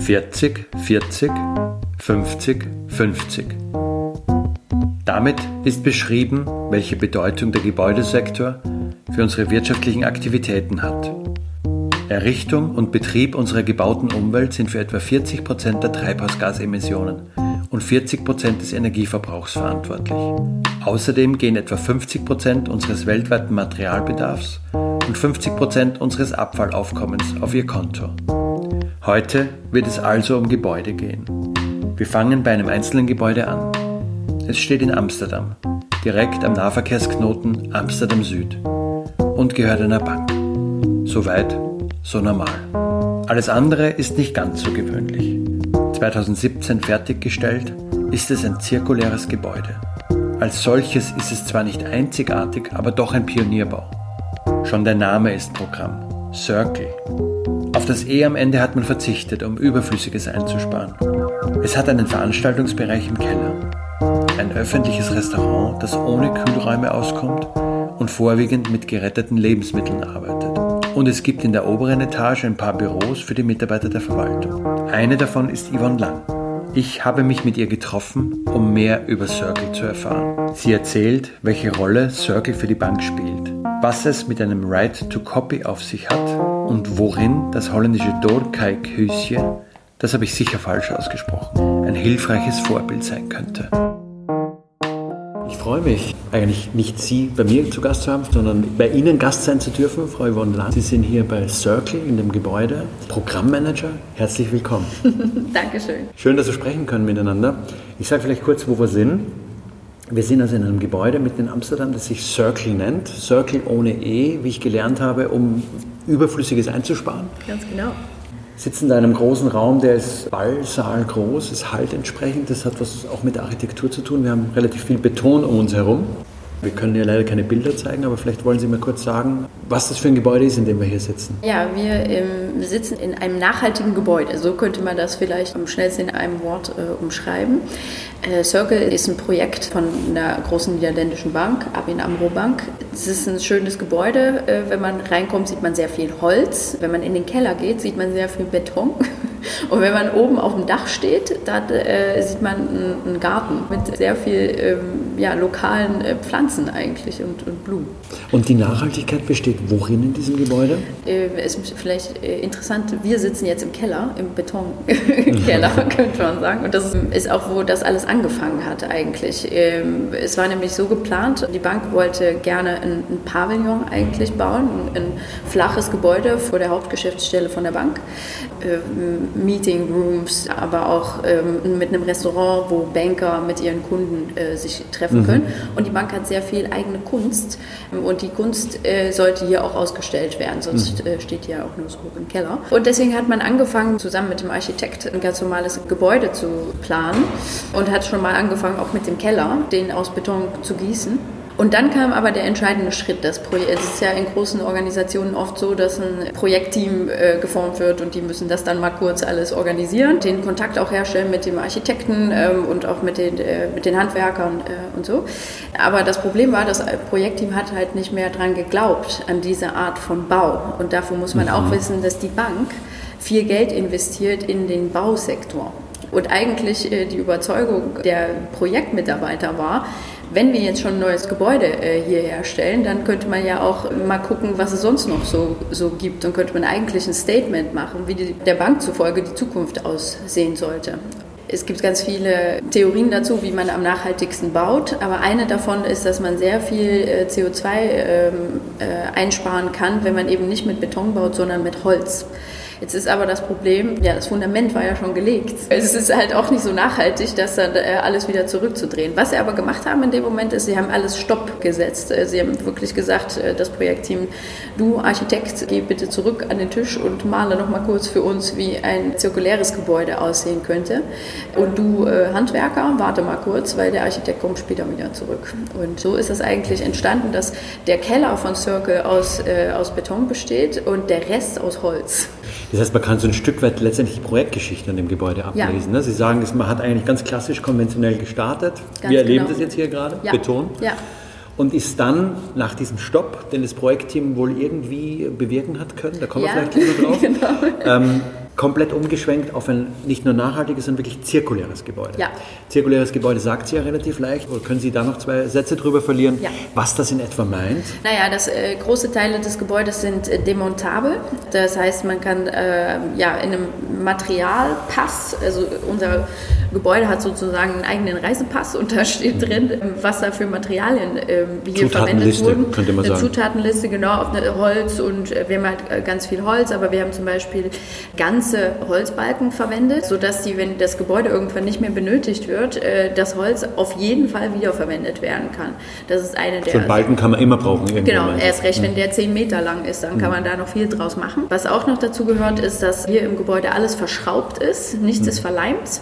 Vierzig, vierzig, fünfzig, fünfzig. Damit ist beschrieben, welche Bedeutung der Gebäudesektor für unsere wirtschaftlichen Aktivitäten hat. Errichtung und Betrieb unserer gebauten Umwelt sind für etwa 40 Prozent der Treibhausgasemissionen und 40 Prozent des Energieverbrauchs verantwortlich. Außerdem gehen etwa 50 Prozent unseres weltweiten Materialbedarfs und 50 Prozent unseres Abfallaufkommens auf ihr Konto. Heute wird es also um Gebäude gehen. Wir fangen bei einem einzelnen Gebäude an. Es steht in Amsterdam, direkt am Nahverkehrsknoten Amsterdam Süd und gehört einer Bank. Soweit, so normal. Alles andere ist nicht ganz so gewöhnlich. 2017 fertiggestellt, ist es ein zirkuläres Gebäude. Als solches ist es zwar nicht einzigartig, aber doch ein Pionierbau. Schon der Name ist Programm. Circle. Auf das E am Ende hat man verzichtet, um Überflüssiges einzusparen. Es hat einen Veranstaltungsbereich im Keller, ein öffentliches Restaurant, das ohne Kühlräume auskommt und vorwiegend mit geretteten Lebensmitteln arbeitet. Und es gibt in der oberen Etage ein paar Büros für die Mitarbeiter der Verwaltung. Eine davon ist Yvonne Lang. Ich habe mich mit ihr getroffen, um mehr über Circle zu erfahren. Sie erzählt, welche Rolle Circle für die Bank spielt, was es mit einem Right to Copy auf sich hat und worin das holländische Dorkijk-Hüschen, das habe ich sicher falsch ausgesprochen, ein hilfreiches Vorbild sein könnte. Ich freue mich, eigentlich nicht Sie bei mir zu Gast zu haben, sondern bei Ihnen Gast sein zu dürfen, Frau Yvonne Lang. Sie sind hier bei Circle in dem Gebäude, Programmmanager. Herzlich willkommen. Dankeschön. Schön, dass wir sprechen können miteinander. Ich sage vielleicht kurz, wo wir sind. Wir sind also in einem Gebäude mitten in Amsterdam, das sich Circle nennt. Circle ohne E, wie ich gelernt habe, um Überflüssiges einzusparen. Ganz genau sitzen da in einem großen Raum, der ist Ballsaal groß, ist halt entsprechend. Das hat was auch mit Architektur zu tun. Wir haben relativ viel Beton um uns herum. Wir können ja leider keine Bilder zeigen, aber vielleicht wollen Sie mir kurz sagen, was das für ein Gebäude ist, in dem wir hier sitzen. Ja, wir ähm, sitzen in einem nachhaltigen Gebäude. So könnte man das vielleicht am schnellsten in einem Wort äh, umschreiben. Äh, Circle ist ein Projekt von einer großen niederländischen Bank, ABN AMRO Bank. Es ist ein schönes Gebäude. Äh, wenn man reinkommt, sieht man sehr viel Holz. Wenn man in den Keller geht, sieht man sehr viel Beton. Und wenn man oben auf dem Dach steht, da äh, sieht man einen, Garten mit sehr viel ähm, ja, lokalen äh, Pflanzen eigentlich und, und, Blumen. Und die Nachhaltigkeit besteht worin in diesem Gebäude? Äh, ist vielleicht äh, interessant, wir sitzen jetzt im Keller, im Betonkeller, könnte man sagen. Und das ist auch, wo das alles angefangen hat eigentlich. Ähm, es war nämlich so geplant, die Bank wollte gerne ein, ein Pavillon eigentlich bauen, ein, ein flaches Gebäude vor der Hauptgeschäftsstelle von der Bank ähm, Meeting Rooms, aber auch ähm, mit einem Restaurant, wo Banker mit ihren Kunden äh, sich treffen mhm. können. Und die Bank hat sehr viel eigene Kunst und die Kunst äh, sollte hier auch ausgestellt werden, sonst mhm. äh, steht die ja auch nur so im Keller. Und deswegen hat man angefangen, zusammen mit dem Architekt ein ganz normales Gebäude zu planen und hat schon mal angefangen, auch mit dem Keller, den aus Beton zu gießen und dann kam aber der entscheidende Schritt. Das Projekt, es ist ja in großen Organisationen oft so, dass ein Projektteam äh, geformt wird und die müssen das dann mal kurz alles organisieren, den Kontakt auch herstellen mit dem Architekten ähm, und auch mit den, äh, mit den Handwerkern äh, und so. Aber das Problem war, das Projektteam hat halt nicht mehr dran geglaubt, an diese Art von Bau. Und dafür muss man mhm. auch wissen, dass die Bank viel Geld investiert in den Bausektor. Und eigentlich äh, die Überzeugung der Projektmitarbeiter war, wenn wir jetzt schon ein neues Gebäude äh, hier herstellen, dann könnte man ja auch mal gucken, was es sonst noch so, so gibt und könnte man eigentlich ein Statement machen, wie die, der Bank zufolge die Zukunft aussehen sollte. Es gibt ganz viele Theorien dazu, wie man am nachhaltigsten baut, aber eine davon ist, dass man sehr viel äh, CO2 ähm, äh, einsparen kann, wenn man eben nicht mit Beton baut, sondern mit Holz. Jetzt ist aber das Problem, ja, das Fundament war ja schon gelegt. Es ist halt auch nicht so nachhaltig, das dann äh, alles wieder zurückzudrehen. Was sie aber gemacht haben in dem Moment ist, sie haben alles Stopp gesetzt. Äh, sie haben wirklich gesagt, äh, das Projektteam, du Architekt, geh bitte zurück an den Tisch und male noch mal kurz für uns, wie ein zirkuläres Gebäude aussehen könnte. Und du Handwerker, warte mal kurz, weil der Architekt kommt später wieder zurück. Und so ist es eigentlich entstanden, dass der Keller von Circle aus, aus Beton besteht und der Rest aus Holz. Das heißt, man kann so ein Stück weit letztendlich die Projektgeschichte an dem Gebäude ablesen. Ja. Ne? Sie sagen, man hat eigentlich ganz klassisch konventionell gestartet. Ganz Wir erleben genau. das jetzt hier gerade, ja. Beton. Ja. Und ist dann nach diesem Stopp, den das Projektteam wohl irgendwie bewirken hat können, da kommen wir vielleicht noch drauf, genau. ähm, komplett umgeschwenkt auf ein nicht nur nachhaltiges, sondern wirklich zirkuläres Gebäude. Ja. Zirkuläres Gebäude sagt sie ja relativ leicht. Oder können Sie da noch zwei Sätze drüber verlieren, ja. was das in etwa meint? Naja, das, äh, große Teile des Gebäudes sind äh, demontabel. Das heißt, man kann äh, ja, in einem Materialpass, also unser Gebäude hat sozusagen einen eigenen Reisepass und da steht mhm. drin, was da für Materialien äh, hier verwendet wurden. Könnte man sagen. Eine Zutatenliste, genau, auf Holz und äh, wir haben halt äh, ganz viel Holz, aber wir haben zum Beispiel ganz ganze Holzbalken verwendet, sodass die, wenn das Gebäude irgendwann nicht mehr benötigt wird, äh, das Holz auf jeden Fall wiederverwendet werden kann. Das ist eine der. So einen Balken kann man immer brauchen. Genau, erst recht, wenn der 10 Meter lang ist, dann kann man da noch viel draus machen. Was auch noch dazu gehört, ist, dass hier im Gebäude alles verschraubt ist, nichts ist verleimt.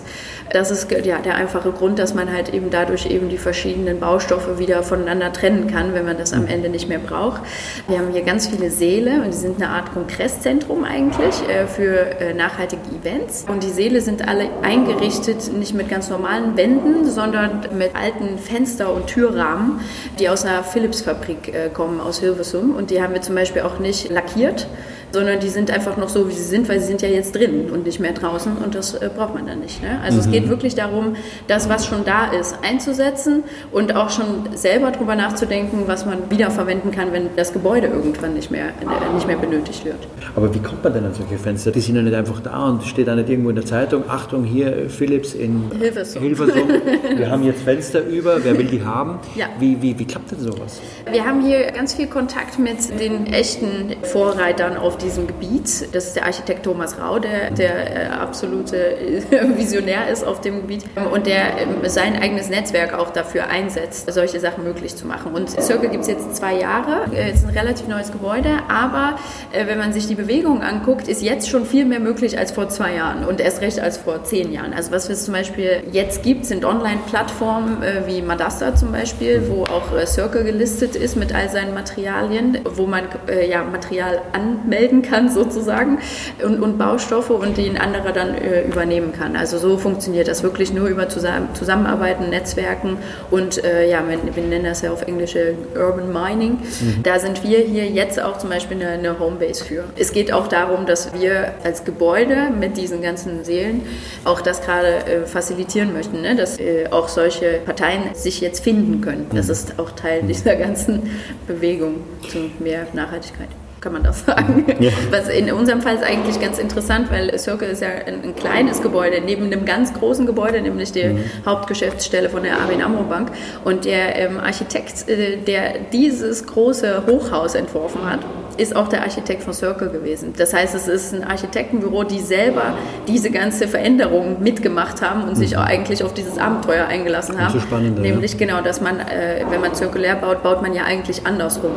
Das ist ja der einfache Grund, dass man halt eben dadurch eben die verschiedenen Baustoffe wieder voneinander trennen kann, wenn man das am Ende nicht mehr braucht. Wir haben hier ganz viele Säle und die sind eine Art Kongresszentrum eigentlich äh, für äh, nachhaltige Events. Und die Säle sind alle eingerichtet nicht mit ganz normalen Wänden, sondern mit alten Fenster- und Türrahmen, die aus einer Philips-Fabrik äh, kommen aus Hilversum. Und die haben wir zum Beispiel auch nicht lackiert sondern die sind einfach noch so, wie sie sind, weil sie sind ja jetzt drin und nicht mehr draußen und das äh, braucht man dann nicht. Ne? Also mhm. es geht wirklich darum, das, was schon da ist, einzusetzen und auch schon selber darüber nachzudenken, was man wiederverwenden kann, wenn das Gebäude irgendwann nicht mehr, äh, nicht mehr benötigt wird. Aber wie kommt man denn an solche Fenster? Die sind ja nicht einfach da und steht da nicht irgendwo in der Zeitung, Achtung, hier Philips in Hilversum. Hilversum. Wir haben jetzt Fenster über, wer will die haben? Ja. Wie, wie, wie klappt denn sowas? Wir haben hier ganz viel Kontakt mit den echten Vorreitern auf diesem Gebiet. Das ist der Architekt Thomas Rau, der, der äh, absolute Visionär ist auf dem Gebiet und der ähm, sein eigenes Netzwerk auch dafür einsetzt, solche Sachen möglich zu machen. Und Circle gibt es jetzt zwei Jahre, äh, es ist ein relativ neues Gebäude, aber äh, wenn man sich die Bewegung anguckt, ist jetzt schon viel mehr möglich als vor zwei Jahren und erst recht als vor zehn Jahren. Also was es zum Beispiel jetzt gibt, sind Online-Plattformen wie Madasta zum Beispiel, wo auch Circle gelistet ist mit all seinen Materialien, wo man ja, Material anmeldet melden kann sozusagen und, und Baustoffe und die ein anderer dann äh, übernehmen kann. Also so funktioniert das wirklich nur über Zusammen Zusammenarbeiten, Netzwerken und äh, ja, wir, wir, nennen das ja auf Englisch äh, Urban Mining. Mhm. Da sind wir hier jetzt auch zum Beispiel eine, eine Homebase für. Es geht auch darum, dass wir als Gebäude mit diesen ganzen Seelen auch das gerade äh, facilitieren möchten, ne? dass äh, auch solche Parteien sich jetzt finden können. Das mhm. ist auch Teil dieser ganzen Bewegung zu mehr Nachhaltigkeit kann man das sagen. Ja. Was in unserem Fall ist eigentlich ganz interessant, weil Circle ist ja ein, ein kleines Gebäude neben einem ganz großen Gebäude, nämlich der mhm. Hauptgeschäftsstelle von der ABN Amro Bank. Und der ähm, Architekt, äh, der dieses große Hochhaus entworfen hat, ist auch der Architekt von Circle gewesen. Das heißt, es ist ein Architektenbüro, die selber diese ganze Veränderung mitgemacht haben und mhm. sich auch eigentlich auf dieses Abenteuer eingelassen haben. Spannend, Nämlich ja. genau, dass man, äh, wenn man zirkulär baut, baut man ja eigentlich andersrum.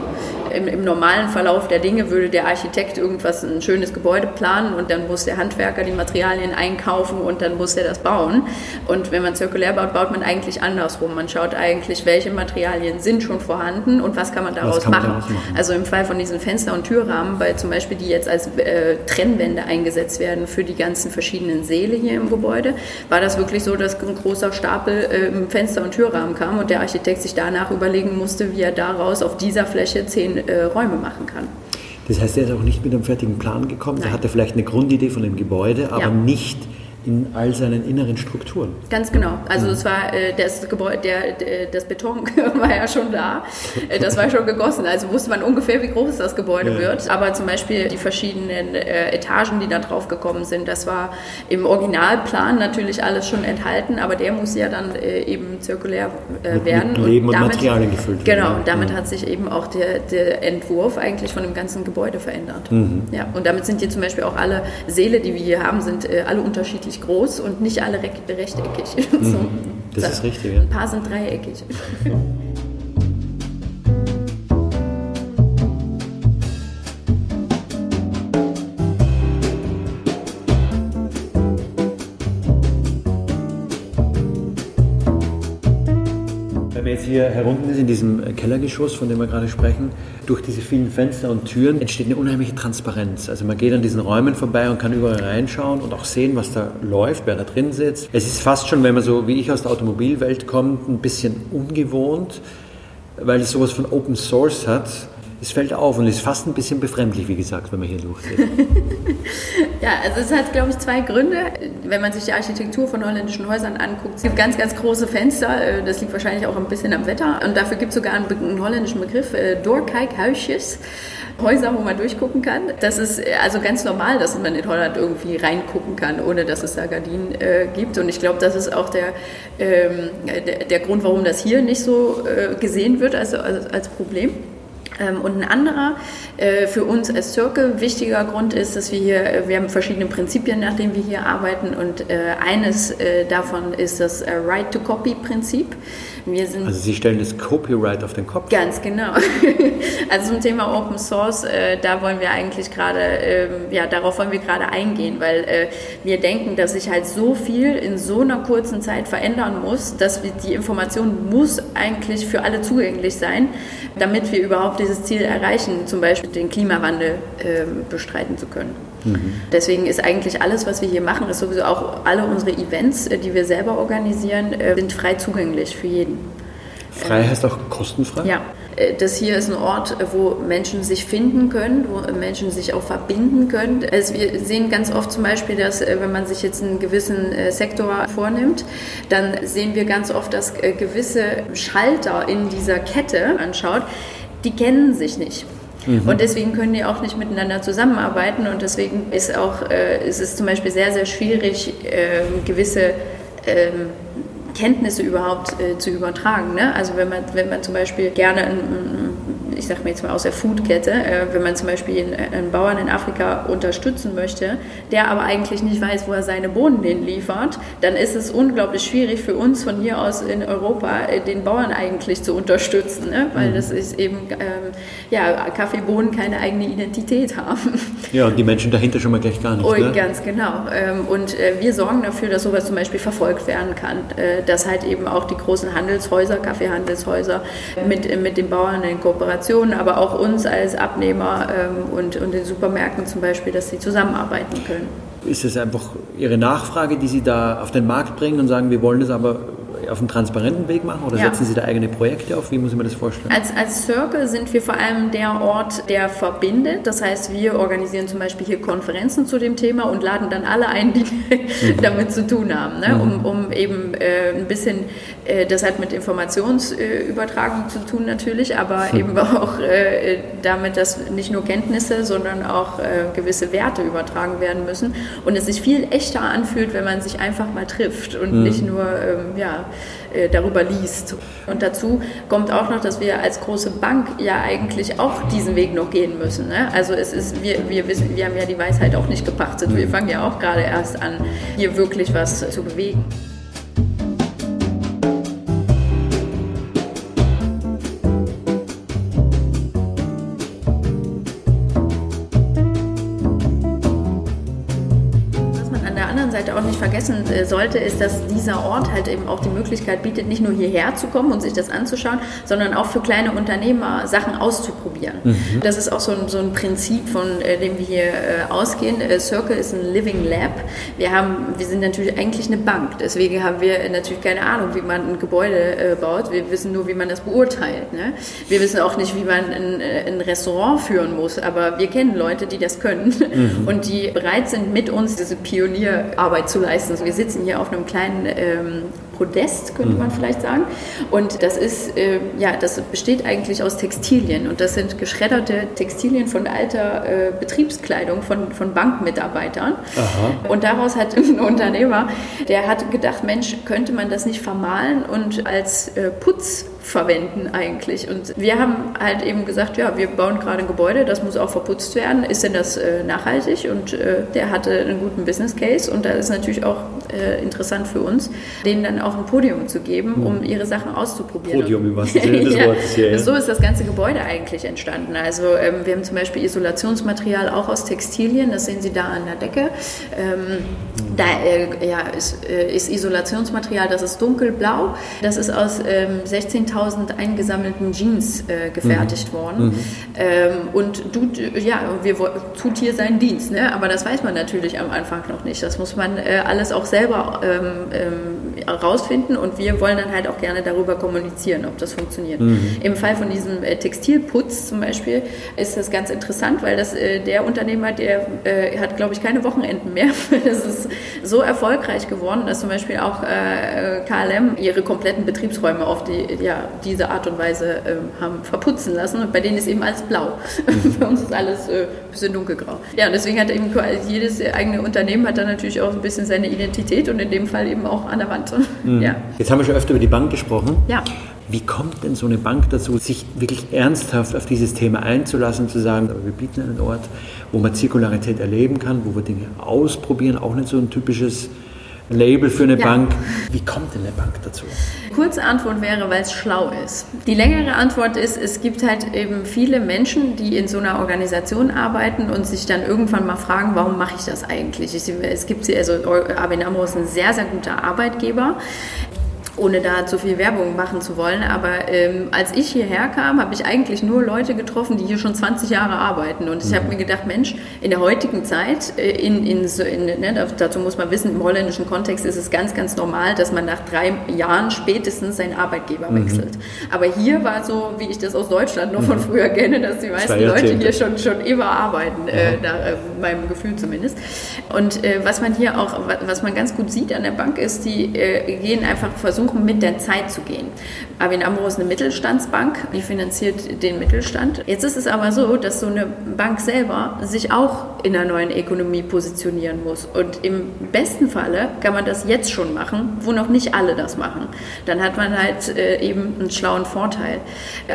Im, Im, normalen Verlauf der Dinge würde der Architekt irgendwas, ein schönes Gebäude planen und dann muss der Handwerker die Materialien einkaufen und dann muss er das bauen. Und wenn man zirkulär baut, baut man eigentlich andersrum. Man schaut eigentlich, welche Materialien sind schon vorhanden und was kann man daraus, kann man machen. daraus machen. Also im Fall von diesen Fenster und Türrahmen, weil zum Beispiel die jetzt als äh, Trennwände eingesetzt werden für die ganzen verschiedenen Säle hier im Gebäude, war das wirklich so, dass ein großer Stapel äh, Fenster und Türrahmen kam und der Architekt sich danach überlegen musste, wie er daraus auf dieser Fläche zehn äh, Räume machen kann. Das heißt, er ist auch nicht mit einem fertigen Plan gekommen. Nein. Er hatte vielleicht eine Grundidee von dem Gebäude, aber ja. nicht in all seinen inneren Strukturen. Ganz genau. Also es war äh, das Gebäude, der, der, das Beton war ja schon da. Äh, das war schon gegossen. Also wusste man ungefähr, wie groß das Gebäude ja. wird. Aber zum Beispiel die verschiedenen äh, Etagen, die da drauf gekommen sind, das war im Originalplan natürlich alles schon enthalten, aber der muss ja dann äh, eben zirkulär äh, werden. Mit Leben und, damit, und Materialien gefüllt werden. Genau. Und damit mhm. hat sich eben auch der, der, Entwurf eigentlich von dem ganzen Gebäude verändert. Mhm. Ja. Und damit sind hier zum Beispiel auch alle Säle, die wir hier haben, sind äh, alle unterschiedlich unterschiedlich groß und nicht alle rechteckig. so. Mhm. Das ist richtig, ja. Ein paar sind dreieckig. hier herunten ist, in diesem Kellergeschoss, von dem wir gerade sprechen, durch diese vielen Fenster und Türen entsteht eine unheimliche Transparenz. Also man geht an diesen Räumen vorbei und kann überall reinschauen und auch sehen, was da läuft, wer da drin sitzt. Es ist fast schon, wenn man so wie ich aus der Automobilwelt kommt, ein bisschen ungewohnt, weil es sowas von Open Source hat es fällt auf und ist fast ein bisschen befremdlich, wie gesagt, wenn man hier durchgeht. ja, also es hat, glaube ich, zwei Gründe. Wenn man sich die Architektur von holländischen Häusern anguckt, es gibt ganz, ganz große Fenster. Äh, das liegt wahrscheinlich auch ein bisschen am Wetter. Und dafür gibt es sogar einen, einen, holländischen Begriff, äh, Doorkijkhuisjes. Häuser, wo man durchgucken kann. Das ist äh, also ganz normal, dass man in Holland irgendwie reingucken kann, ohne dass es da Gardinen äh, gibt. Und ich glaube, das ist auch der, ähm, der, der, Grund, warum das hier nicht so äh, gesehen wird also als, als Problem. Ähm, und ein anderer äh, für uns als Circle wichtiger Grund ist, dass wir hier, äh, wir haben verschiedene Prinzipien, nach denen wir hier arbeiten. Und äh, eines davon ist das Right-to-Copy-Prinzip. also Sie stellen das Copyright auf den Kopf? Ganz genau. Also zum Thema Open Source, da wollen wir eigentlich gerade, ähm, ja, darauf wollen wir gerade eingehen, weil wir denken, dass sich halt so viel in so einer kurzen Zeit verändern muss, dass wir, die Information muss eigentlich für alle zugänglich sein, damit wir überhaupt dieses Ziel erreichen, zum Beispiel den Klimawandel äh, bestreiten zu können. Mhm. Deswegen ist eigentlich alles, was wir hier machen, ist sowieso auch alle unsere Events, äh, die wir selber organisieren, äh, sind frei zugänglich für jeden. Frei heißt auch kostenfrei? Ja. Äh, das hier ist ein Ort, wo Menschen sich finden können, wo Menschen sich auch verbinden können. Also wir sehen ganz oft zum Beispiel, dass wenn man sich jetzt einen gewissen Sektor vornimmt, dann sehen wir ganz oft, dass gewisse Schalter in dieser Kette anschaut, die kennen sich nicht. Mhm. Und deswegen können die auch nicht miteinander zusammenarbeiten und deswegen ist, auch, äh, ist es zum Beispiel sehr, sehr schwierig, äh, gewisse ähm, Kenntnisse überhaupt äh, zu übertragen. Ne? Also wenn man, wenn man zum Beispiel gerne ein, ich sage mir jetzt mal aus der Foodkette, äh, wenn man zum Beispiel einen, einen, Bauern in Afrika unterstützen möchte, der aber eigentlich nicht weiß, wo er seine Bohnen hinliefert, dann ist es unglaublich schwierig für uns von hier aus in Europa äh, den Bauern eigentlich zu unterstützen, ne? weil mhm. das ist eben, ähm, ja, Kaffeebohnen keine eigene Identität haben. Ja, und die Menschen dahinter schon mal gleich gar nicht. Und ne? Ganz genau. Ähm, und äh, wir sorgen dafür, dass sowas zum Beispiel verfolgt werden kann, äh, dass halt eben auch die großen Handelshäuser, Kaffeehandelshäuser mit, mit den Bauern in Kooperation Organisationen, aber auch uns als Abnehmer ähm, und, und den Supermärkten zum Beispiel, dass sie zusammenarbeiten können. Ist es einfach Ihre Nachfrage, die Sie da auf den Markt bringen und sagen, wir wollen das aber auf einem transparenten Weg machen oder ja. setzen Sie da eigene Projekte auf? Wie muss ich mir das vorstellen? Als, als Circle sind wir vor allem der Ort, der verbindet. Das heißt, wir organisieren zum Beispiel hier Konferenzen zu dem Thema und laden dann alle ein, die mhm. damit zu tun haben, ne? mhm. um, um eben äh, ein bisschen, äh, das hat mit Informationsübertragung äh, zu tun natürlich, aber mhm. eben auch äh, damit, dass nicht nur Kenntnisse, sondern auch äh, gewisse Werte übertragen werden müssen und es sich viel echter anfühlt, wenn man sich einfach mal trifft und mhm. nicht nur ähm, ja, äh, darüber liest. Und dazu kommt auch noch, dass wir als große Bank ja eigentlich auch diesen Weg noch gehen müssen. Ne? Also es ist, wir, wir wissen, wir haben ja die Weisheit auch nicht gepachtet. Wir mhm. fangen ja auch gerade erst an, hier wirklich was zu bewegen. vergessen äh, sollte, ist, dass dieser Ort halt eben auch die Möglichkeit bietet, nicht nur hierher zu kommen und sich das anzuschauen, sondern auch für kleine Unternehmer Sachen auszuprobieren. Mhm. Das ist auch so ein, so ein Prinzip, von äh, dem wir hier äh, ausgehen. Circle ist ein Living Lab. Wir, haben, wir sind natürlich eigentlich eine Bank, deswegen haben wir natürlich keine Ahnung, wie man ein Gebäude baut. Wir wissen nur, wie man das beurteilt. Ne? Wir wissen auch nicht, wie man ein, ein, Restaurant führen muss, aber wir kennen Leute, die das können mhm. und die bereit sind, mit uns diese Pionier Arbeit zu leisten. Wir sitzen hier auf einem kleinen ähm, Podest, könnte man vielleicht sagen. Und das ist, äh, ja, das besteht eigentlich aus Textilien. Und das sind geschredderte Textilien von alter äh, Betriebskleidung von, von Bankmitarbeitern. Aha. Und daraus hat ein Unternehmer, der hat gedacht, Mensch, könnte man das nicht vermahlen und als äh, Putz verwenden eigentlich. Und wir haben halt eben gesagt, ja, wir bauen gerade ein Gebäude, das muss auch verputzt werden. Ist denn das äh, nachhaltig? Und äh, der hatte einen guten Business Case und da ist natürlich auch äh, interessant für uns, denen dann auch ein Podium zu geben, um hm. ihre Sachen auszuprobieren. Podium im wahrsten Sinne des Wortes hier. Ja. So ist das ganze Gebäude eigentlich entstanden. Also ähm, wir haben zum Beispiel Isolationsmaterial auch aus Textilien, das sehen Sie da an der Decke. Ähm, da äh, ja, ist, äh, ist, Isolationsmaterial, das ist dunkelblau. Das ist aus ähm, 16.000 eingesammelten Jeans äh, gefertigt mhm. worden. Mhm. Ähm, und du, ja, wir, tut hier seinen Dienst. Ne? Aber das weiß man natürlich am Anfang noch nicht. Das muss man äh, alles auch selber ähm, ähm, rausfinden und wir wollen dann halt auch gerne darüber kommunizieren, ob das funktioniert. Mhm. Im Fall von diesem äh, Textilputz zum Beispiel ist das ganz interessant, weil das äh, der Unternehmer, der hat, glaube ich, keine Wochenenden mehr. das ist so erfolgreich geworden, dass zum Beispiel auch äh, KLM ihre kompletten Betriebsräume auf die, ja, diese Art und Weise äh, haben verputzen lassen. Und bei denen ist eben alles blau. Mhm. Für uns ist alles äh, ein bisschen dunkelgrau. Ja, und deswegen hat eben jedes eigene Unternehmen hat dann natürlich auch ein bisschen seine Identität und in dem Fall eben auch an der Wand. Mhm. Ja. Jetzt haben wir schon öfter über die Bank gesprochen. Ja. Wie kommt denn so eine Bank dazu, sich wirklich ernsthaft auf dieses Thema einzulassen, zu sagen, wir bieten einen Ort, wo man Zirkularität erleben kann, wo wir Dinge ausprobieren, auch nicht so ein typisches Label für eine ja. Bank. Wie kommt denn eine Bank dazu? Kurze Antwort wäre, weil es schlau ist. Die längere Antwort ist, es gibt halt eben viele Menschen, die in so einer Organisation arbeiten und sich dann irgendwann mal fragen, warum mache ich das eigentlich? Es gibt also ABN AMRO ist ein sehr, sehr guter Arbeitgeber ohne da zu viel Werbung machen zu wollen. Aber ähm, als ich hierher kam, habe ich eigentlich nur Leute getroffen, die hier schon 20 Jahre arbeiten. Und ich habe mhm. mir gedacht, Mensch, in der heutigen Zeit, äh, in, in, in, ne, dazu muss man wissen, im holländischen Kontext ist es ganz, ganz normal, dass man nach drei Jahren spätestens seinen Arbeitgeber mhm. wechselt. Aber hier war so, wie ich das aus Deutschland noch von mhm. früher kenne, dass die meisten Leute hier schon, schon immer arbeiten, äh, nach äh, meinem Gefühl zumindest. Und äh, was man hier auch, was man ganz gut sieht an der Bank ist, die äh, gehen einfach versuchen, versuchen, mit der Zeit zu gehen. ABN AMRO ist eine Mittelstandsbank, die finanziert den Mittelstand. Jetzt ist es aber so, dass so eine Bank selber sich auch in der neuen Ökonomie positionieren muss. Und im besten Falle kann man das jetzt schon machen, wo noch nicht alle das machen. Dann hat man halt äh, eben einen schlauen Vorteil.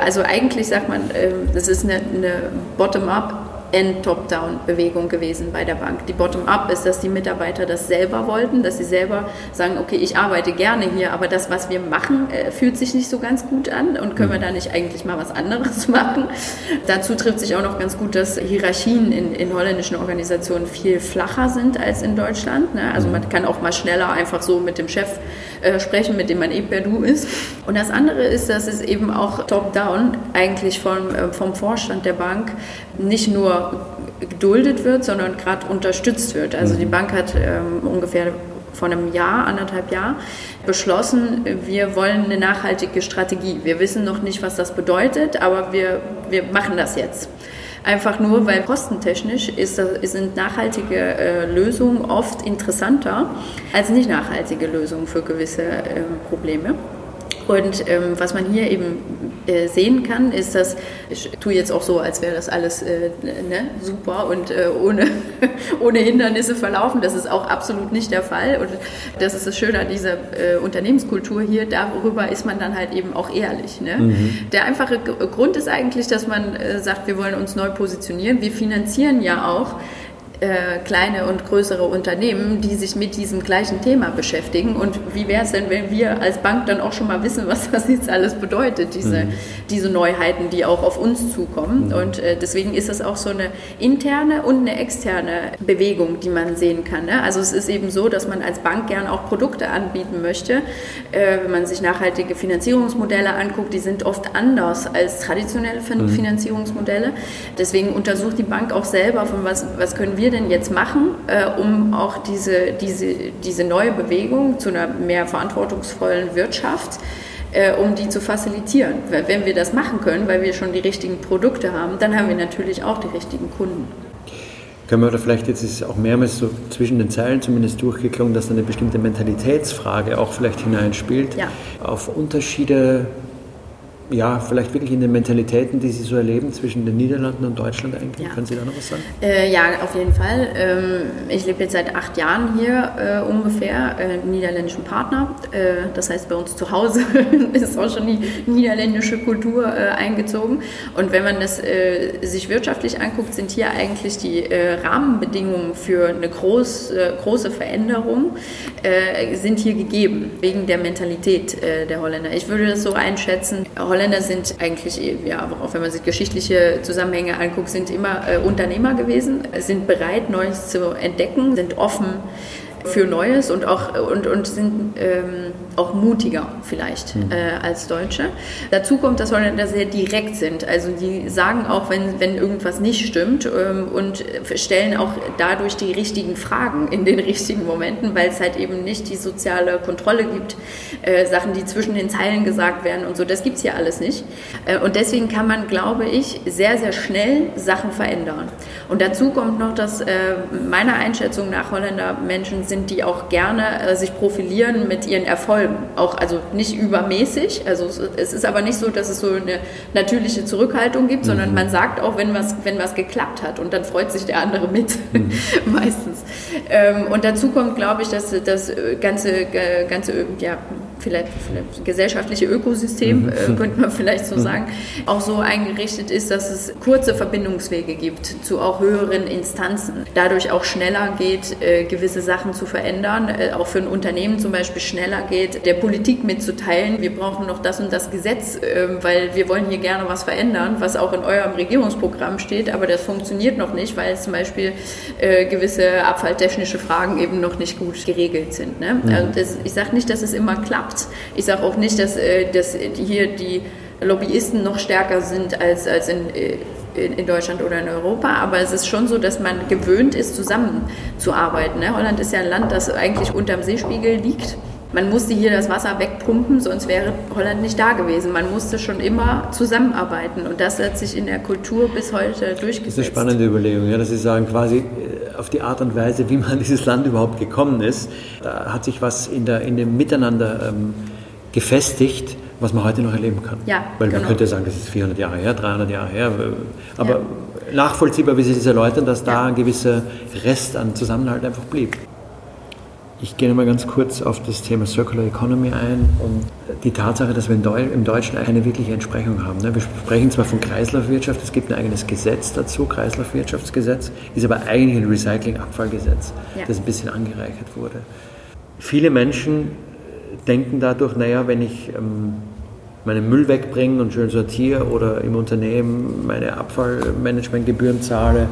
Also eigentlich sagt man, äh, das ist eine, eine Bottom-up End-Top-Down-Bewegung gewesen bei der Bank. Die Bottom-up ist, dass die Mitarbeiter das selber wollten, dass sie selber sagen, okay, ich arbeite gerne hier, aber das, was wir machen, äh, fühlt sich nicht so ganz gut an und können wir mhm. da nicht eigentlich mal was anderes machen. Dazu trifft sich auch noch ganz gut, dass Hierarchien in, in holländischen Organisationen viel flacher sind als in Deutschland. Ne? Also man kann auch mal schneller einfach so mit dem Chef äh, sprechen, mit dem man eh per Du ist. Und das andere ist, dass es eben auch top-down eigentlich vom, äh, vom Vorstand der Bank nicht nur geduldet wird, sondern gerade unterstützt wird. Also die mhm. Bank hat ähm, ungefähr vor einem Jahr, anderthalb Jahr, beschlossen, wir wollen eine nachhaltige Strategie. Wir wissen noch nicht, was das bedeutet, aber wir, wir machen das jetzt. Einfach nur, weil kostentechnisch ist, sind nachhaltige äh, Lösungen oft interessanter als nicht nachhaltige Lösungen für gewisse äh, Probleme. Und ähm, was man hier eben äh, sehen kann, ist, dass ich tue jetzt auch so, als wäre das alles äh, ne, super und äh, ohne, ohne Hindernisse verlaufen. Das ist auch absolut nicht der Fall. Und das ist das Schöne an dieser äh, Unternehmenskultur hier. Darüber ist man dann halt eben auch ehrlich. Ne? Mhm. Der einfache Grund ist eigentlich, dass man äh, sagt, wir wollen uns neu positionieren. Wir finanzieren ja auch äh, kleine und größere Unternehmen, die sich mit diesem gleichen Thema beschäftigen. Und wie wäre es denn, wenn wir als Bank dann auch schon mal wissen, was das jetzt alles bedeutet, diese, mhm. diese Neuheiten, die auch auf uns zukommen. Mhm. Und äh, deswegen ist es auch so eine interne und eine externe Bewegung, die man sehen kann. Ne? Also es ist eben so, dass man als Bank gern auch Produkte anbieten möchte. Äh, wenn man sich nachhaltige Finanzierungsmodelle anguckt, die sind oft anders als traditionelle mhm. Finanzierungsmodelle. Deswegen untersucht die Bank auch selber, von was, was können wir wir denn jetzt machen, äh, um auch diese, diese, diese neue Bewegung zu einer mehr verantwortungsvollen Wirtschaft, äh, um die zu facilitieren. Weil wenn wir das machen können, weil wir schon die richtigen Produkte haben, dann haben wir natürlich auch die richtigen Kunden. Können wir oder vielleicht jetzt ist auch mehrmals so zwischen den Zeilen zumindest durchgeklungen, dass da eine bestimmte Mentalitätsfrage auch vielleicht hineinspielt. Ja. Auf Unterschiede ja, vielleicht wirklich in den Mentalitäten, die Sie so erleben zwischen den Niederlanden und Deutschland eigentlich? Ja. Können Sie da noch was sagen? Äh, ja, auf jeden Fall. Ähm, ich lebe jetzt seit acht Jahren hier äh, ungefähr, äh, niederländischen Partner. Äh, das heißt, bei uns zu Hause ist auch schon die niederländische Kultur äh, eingezogen. Und wenn man das äh, sich wirtschaftlich anguckt, sind hier eigentlich die Rahmenbedingungen für eine groß, große Veränderung sind hier gegeben, wegen der Mentalität der Holländer. Ich würde das so einschätzen, Holländer sind eigentlich, ja, auch wenn man sich geschichtliche Zusammenhänge anguckt, sind immer äh, Unternehmer gewesen, sind bereit, Neues zu entdecken, sind offen für Neues und auch und, und sind ähm, auch mutiger vielleicht mhm. äh, als Deutsche. Dazu kommt, dass Holländer sehr direkt sind. Also die sagen auch, wenn, wenn irgendwas nicht stimmt ähm, und stellen auch dadurch die richtigen Fragen in den richtigen Momenten, weil es halt eben nicht die soziale Kontrolle gibt, äh, Sachen, die zwischen den Zeilen gesagt werden und so. Das gibt es hier alles nicht. Äh, und deswegen kann man, glaube ich, sehr, sehr schnell Sachen verändern. Und dazu kommt noch, dass äh, meiner Einschätzung nach Holländer Menschen sind, sind, die auch gerne äh, sich profilieren mit ihren Erfolgen. Auch, also nicht übermäßig. Also es ist aber nicht so, dass es so eine natürliche Zurückhaltung gibt, mhm. sondern man sagt auch, wenn was, wenn was geklappt hat und dann freut sich der andere mit, mhm. meistens. Ähm, und dazu kommt, glaube ich, dass das ganze, äh, ganze ja, vielleicht, vielleicht gesellschaftliche Ökosystem, mhm. äh, könnte man vielleicht so mhm. sagen, auch so eingerichtet ist, dass es kurze Verbindungswege gibt zu auch höheren Instanzen. Dadurch auch schneller geht, äh, gewisse Sachen zu verändern, äh, auch für ein Unternehmen zum Beispiel schneller geht, der Politik mitzuteilen, wir brauchen noch das und das Gesetz, ähm, weil wir wollen hier gerne was verändern, was auch in eurem Regierungsprogramm steht, aber das funktioniert noch nicht, weil zum Beispiel äh, gewisse abfalltechnische Fragen eben noch nicht gut geregelt sind. Ne? Mhm. Also das, ich sage nicht, dass es immer klappt. Ich sage auch nicht, dass, äh, dass hier die Lobbyisten noch stärker sind als, als in, in, in, Deutschland oder in Europa, aber es ist schon so, dass man gewöhnt ist, zusammenzuarbeiten. Ne? Holland ist ja ein Land, das eigentlich unterm Seespiegel liegt. Man musste hier das Wasser wegpumpen, sonst wäre Holland nicht da gewesen. Man musste schon immer zusammenarbeiten und das hat sich in der Kultur bis heute durchgesetzt. Das ist eine spannende Überlegung, ja, dass Sie sagen, quasi äh, auf die Art und Weise, wie man dieses Land überhaupt gekommen ist, da hat sich was in, der, in dem Miteinander ähm, gefestigt, was man heute noch erleben kann. Ja, Weil genau. man könnte sagen, das ist 400 Jahre her, 300 Jahre her, aber ja. nachvollziehbar, wie Sie das erläutern, dass da ja. ein gewisser Rest an Zusammenhalt einfach blieb. Ich gehe mal ganz kurz auf das Thema Circular Economy ein und die Tatsache, dass wir im Deutschen eine wirkliche Entsprechung haben. Ne? Wir sprechen zwar von Kreislaufwirtschaft, es gibt ein eigenes Gesetz dazu, Kreislaufwirtschaftsgesetz, ist aber eigentlich ein Recycling-Abfallgesetz, ja. das ein bisschen angereichert wurde. Viele Menschen denken dadurch, naja, wenn ich ähm, meinen Müll wegbringe und schön sortiere oder im Unternehmen meine Abfallmanagementgebühren zahle,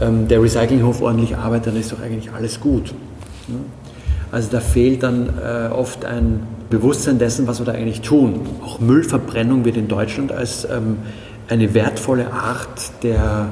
ähm, der Recyclinghof ordentlich arbeitet, dann ist doch eigentlich alles gut. Ne? Also da fehlt dann äh, oft ein Bewusstsein dessen, was wir da eigentlich tun. Auch Müllverbrennung wird in Deutschland als ähm, eine wertvolle Art der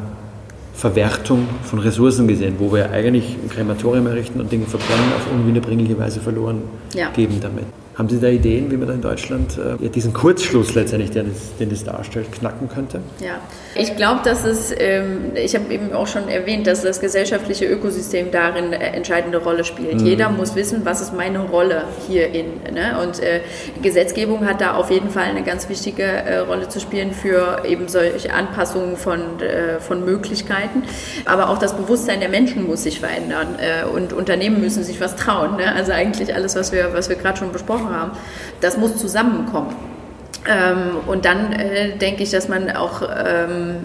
Verwertung von Ressourcen gesehen, wo wir eigentlich ein Krematorium errichten und Dinge verbrennen auf unwiederbringliche Weise verloren ja. geben damit. Haben Sie da Ideen, wie man da in Deutschland äh, diesen Kurzschluss letztendlich, den es, den es darstellt, knacken könnte? Ja, ich glaube, dass es, ähm, ich habe eben auch schon erwähnt, dass das gesellschaftliche Ökosystem darin eine entscheidende Rolle spielt. Mhm. Jeder muss wissen, was ist meine Rolle hierin. Ne? Und äh, Gesetzgebung hat da auf jeden Fall eine ganz wichtige äh, Rolle zu spielen für eben solche Anpassungen von, äh, von Möglichkeiten. Aber auch das Bewusstsein der Menschen muss sich verändern äh, und Unternehmen müssen sich was trauen. Ne? Also eigentlich alles, was wir, was wir gerade schon besprochen besprochen haben. Das muss zusammenkommen. Ähm, und dann äh, denke ich, dass man auch ähm,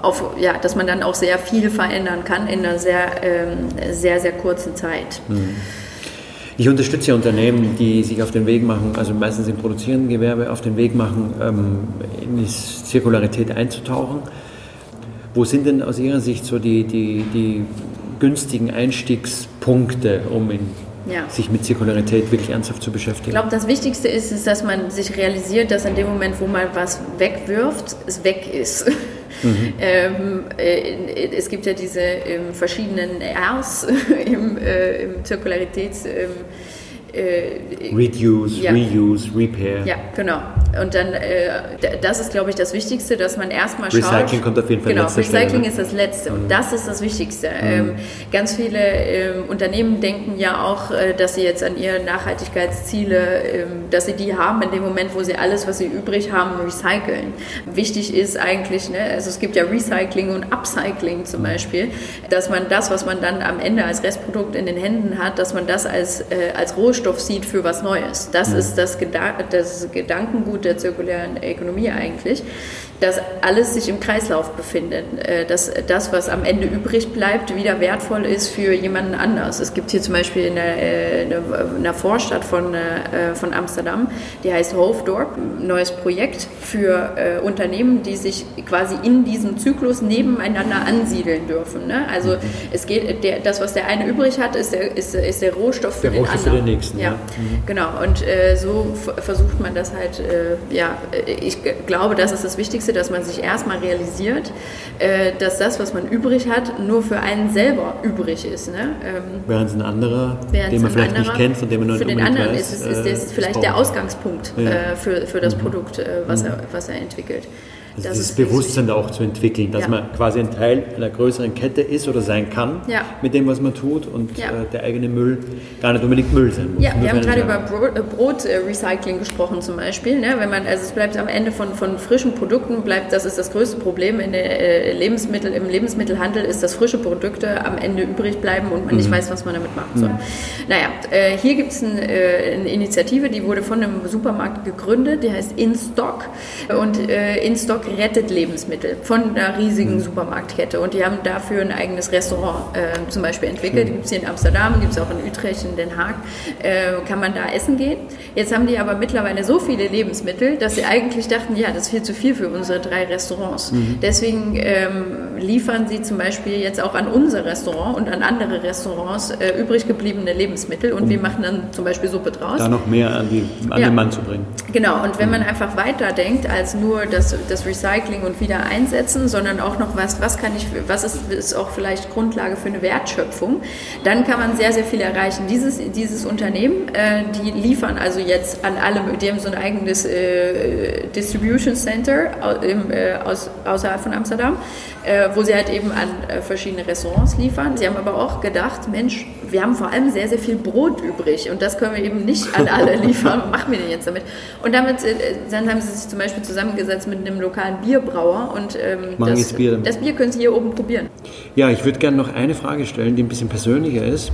auf, ja, dass man dann auch sehr viel verändern kann in einer sehr, ähm, sehr, sehr kurzen Zeit. Mhm. Ich unterstütze Unternehmen, die sich auf den Weg machen, also meistens im produzierenden Gewerbe, auf den Weg machen, ähm, in die Zirkularität einzutauchen. Wo sind denn aus Ihrer Sicht so die, die, die günstigen Einstiegspunkte, um in ja. sich mit Zirkularität wirklich ernsthaft zu beschäftigen. Ich glaube, das Wichtigste ist, ist, dass man sich realisiert, dass in dem Moment, wo man was wegwirft, es weg ist. Mhm. Ähm, äh, es gibt ja diese ähm, verschiedenen Rs im, äh, im Zirkularitäts... Ähm, äh, Reduce, ja. Reuse, Repair. Ja, genau. Und dann, äh, das ist, glaube ich, das Wichtigste, dass man erstmal schaut. Recycling kommt auf jeden Fall Genau, Recycling Stelle, ne? ist das Letzte und Mhm. das ist das Wichtigste. Mhm. Ähm, ganz viele ähm, Unternehmen denken ja auch, äh, dass sie jetzt an ihre Nachhaltigkeitsziele, ähm, dass sie die haben in dem Moment, wo sie alles, was sie übrig haben, recyceln. Wichtig ist eigentlich, ne, also es gibt ja Recycling und Upcycling zum Beispiel, dass man das, was man dann am Ende als Restprodukt in den Händen hat, dass man das als, äh, als Rohstoff sieht für was Neues. Das Mhm. ist das, Geda das Gedankengut der zirkulären Ökonomie eigentlich, dass alles sich im Kreislauf befindet, äh, dass das, was am Ende übrig bleibt, wieder wertvoll ist für jemanden anders. Es gibt hier zum Beispiel eine, äh, eine, eine Vorstadt von, äh, von Amsterdam, die heißt Hoofddorp, ein neues Projekt für äh, Unternehmen, die sich quasi in diesem Zyklus nebeneinander ansiedeln dürfen. Ne? Also es geht, der, das, was der eine übrig hat, ist der, ist, ist der Rohstoff für Der den Rohstoff für anderen. den nächsten, ja. Ja, genau. Und äh, so versucht man das halt, äh, ja, äh, ich glaube, das ist das Wichtigste, dass man sich erstmal realisiert, äh, dass das, was man übrig hat, nur für einen selber übrig ist. Ne? Ähm, Während es ein anderer, den man vielleicht nicht anderer- kennt, von dem man noch Für nicht den anderen weiß, ist es ist äh, das vielleicht der Ausgangspunkt Ja. äh, für, für das Mhm. Produkt, äh, was, Mhm. er, was er entwickelt. Also Das dieses. Bewusstsein da auch zu entwickeln, dass Ja. man quasi ein Teil einer größeren Kette ist oder sein kann Ja. mit dem, was man tut und Ja. äh, der eigene Müll gar nicht unbedingt Müll sein muss. Ja, wir haben gerade über äh, Brotrecycling gesprochen zum Beispiel. Ne? Wenn man, also es bleibt am Ende von, von frischen Produkten, bleibt, das ist das größte Problem in der äh, Lebensmittel, im Lebensmittelhandel, ist, dass frische Produkte am Ende übrig bleiben und man nicht Mhm. weiß, was man damit machen soll. Mhm. Naja, äh, hier gibt es ein, äh, eine Initiative, die wurde von einem Supermarkt gegründet, die heißt InStock und äh, InStock rettet Lebensmittel von einer riesigen Supermarktkette und die haben dafür ein eigenes Restaurant äh, zum Beispiel entwickelt, Mhm. gibt es hier in Amsterdam, gibt es auch in Utrecht, in Den Haag, äh, kann man da essen gehen. Jetzt haben die aber mittlerweile so viele Lebensmittel, dass sie eigentlich dachten, ja, das ist viel zu viel für unsere drei Restaurants. Mhm. Deswegen ähm, liefern sie zum Beispiel jetzt auch an unser Restaurant und an andere Restaurants äh, übrig gebliebene Lebensmittel und Um wir machen dann zum Beispiel Suppe draus. Da noch mehr an, die, an Ja. den Mann zu bringen. Genau, und wenn man einfach weiterdenkt als nur das, das Recycling und wieder einsetzen, sondern auch noch was, was kann ich, was ist, ist auch vielleicht Grundlage für eine Wertschöpfung, dann kann man sehr, sehr viel erreichen. Dieses, dieses Unternehmen, äh, die liefern also jetzt an allem, die haben so ein eigenes äh, Distribution Center au, im, äh, aus, außerhalb von Amsterdam, äh, wo sie halt eben an äh, verschiedene Restaurants liefern. Sie haben aber auch gedacht, Mensch, wir haben vor allem sehr, sehr viel Brot übrig und das können wir eben nicht an alle liefern. Was machen wir denn jetzt damit? Und damit, äh, dann haben sie sich zum Beispiel zusammengesetzt mit einem lokalen Bierbrauer und ähm, das, Bier das Bier können Sie hier oben probieren. Ja, ich würde gerne noch eine Frage stellen, die ein bisschen persönlicher ist.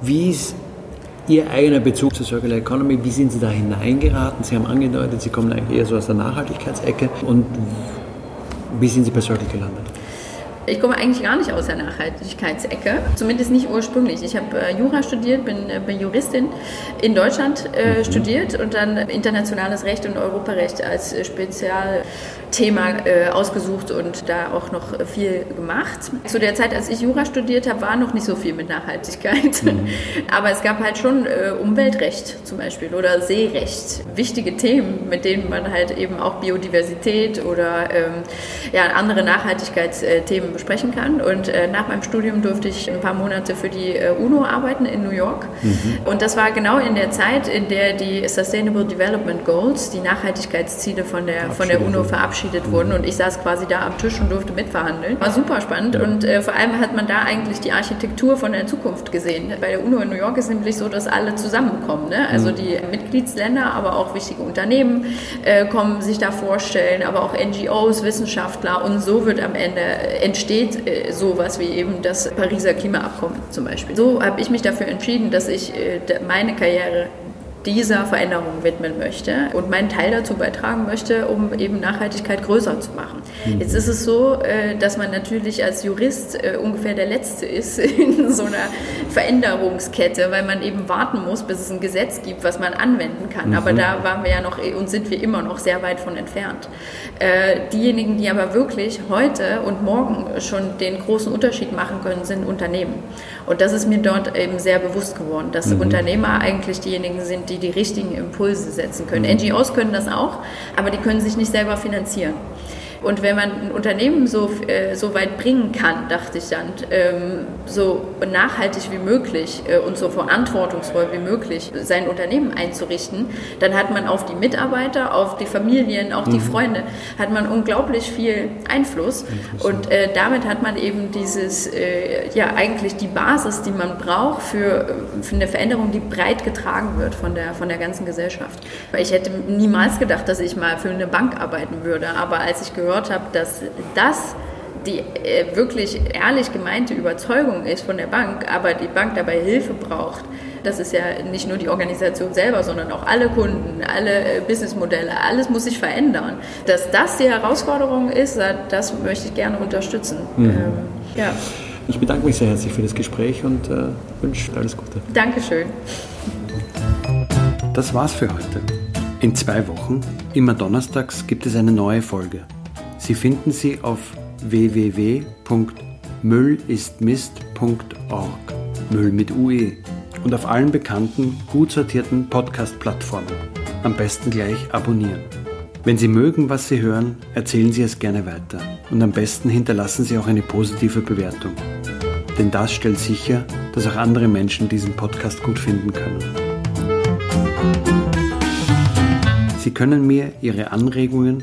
Wie ist Ihr eigener Bezug zur Circular Economy? Wie sind Sie da hineingeraten? Sie haben angedeutet, Sie kommen eigentlich eher so aus der Nachhaltigkeitsecke. Und wie sind Sie Circle gelandet? Ich komme eigentlich gar nicht aus der Nachhaltigkeitsecke, zumindest nicht ursprünglich. Ich habe äh, Jura studiert, bin, äh, bin Juristin in Deutschland äh, Mhm. studiert und dann internationales Recht und Europarecht als äh, Spezialthema äh, ausgesucht und da auch noch viel gemacht. Zu der Zeit, als ich Jura studiert habe, war noch nicht so viel mit Nachhaltigkeit. Mhm. Aber es gab halt schon äh, Umweltrecht zum Beispiel oder Seerecht. Wichtige Themen, mit denen man halt eben auch Biodiversität oder ähm, ja, andere Nachhaltigkeitsthemen besprechen kann. Und äh, nach meinem Studium durfte ich ein paar Monate für die äh, UNO arbeiten in New York. Und das war genau in der Zeit, in der die Sustainable Development Goals, die Nachhaltigkeitsziele von der, von der UNO verabschiedet wurden. Und ich saß quasi da am Tisch und durfte mitverhandeln. War super spannend und äh, vor allem hat man da eigentlich die Architektur von der Zukunft gesehen. Bei der UNO in New York ist nämlich so, dass alle zusammenkommen. Ne? Also Mhm. die Mitgliedsländer, aber auch wichtige Unternehmen äh, kommen sich da vorstellen, aber auch NGOs, Wissenschaftler und so wird am Ende äh, entsteht äh, sowas wie eben das Pariser Klimaabkommen zum Beispiel. So habe ich mich dafür entschieden, dass ich äh, meine Karriere dieser Veränderung widmen möchte und meinen Teil dazu beitragen möchte, um eben Nachhaltigkeit größer zu machen. Mhm. Jetzt ist es so, äh, dass man natürlich als Jurist äh, ungefähr der Letzte ist in so einer Veränderungskette, weil man eben warten muss, bis es ein Gesetz gibt, was man anwenden kann. Mhm. Aber da waren wir ja noch und sind wir immer noch sehr weit von entfernt. Äh, Diejenigen, die aber wirklich heute und morgen schon den großen Unterschied machen können, sind Unternehmen. Und das ist mir dort eben sehr bewusst geworden, dass Mhm. Unternehmer eigentlich diejenigen sind, die die richtigen Impulse setzen können. Mhm. NGOs können das auch, aber die können sich nicht selber finanzieren. Und wenn man ein Unternehmen so, äh, so weit bringen kann, dachte ich dann, ähm, so nachhaltig wie möglich äh, und so verantwortungsvoll wie möglich sein Unternehmen einzurichten, dann hat man auf die Mitarbeiter, auf die Familien, auch die mhm. Freunde, hat man unglaublich viel Einfluss. Und äh, damit hat man eben dieses, äh, ja, eigentlich die Basis, die man braucht für, für eine Veränderung, die breit getragen wird von der, von der ganzen Gesellschaft. Weil ich hätte niemals gedacht, dass ich mal für eine Bank arbeiten würde. Aber als ich gehört habe, dass das die äh, wirklich ehrlich gemeinte Überzeugung ist von der Bank, aber die Bank dabei Hilfe braucht, das ist ja nicht nur die Organisation selber, sondern auch alle Kunden, alle äh, Businessmodelle, alles muss sich verändern. Dass das die Herausforderung ist, das möchte ich gerne unterstützen. Mhm. Ähm, ja. Ich bedanke mich sehr herzlich für das Gespräch und äh, wünsche alles Gute. Dankeschön. Das war's für heute. In zwei Wochen, immer donnerstags, gibt es eine neue Folge. Sie finden sie auf www.müllistmist.org. Müll mit UE und auf allen bekannten, gut sortierten Podcast-Plattformen. Am besten gleich abonnieren. Wenn Sie mögen, was Sie hören, erzählen Sie es gerne weiter und am besten hinterlassen Sie auch eine positive Bewertung. Denn das stellt sicher, dass auch andere Menschen diesen Podcast gut finden können. Sie können mir Ihre Anregungen,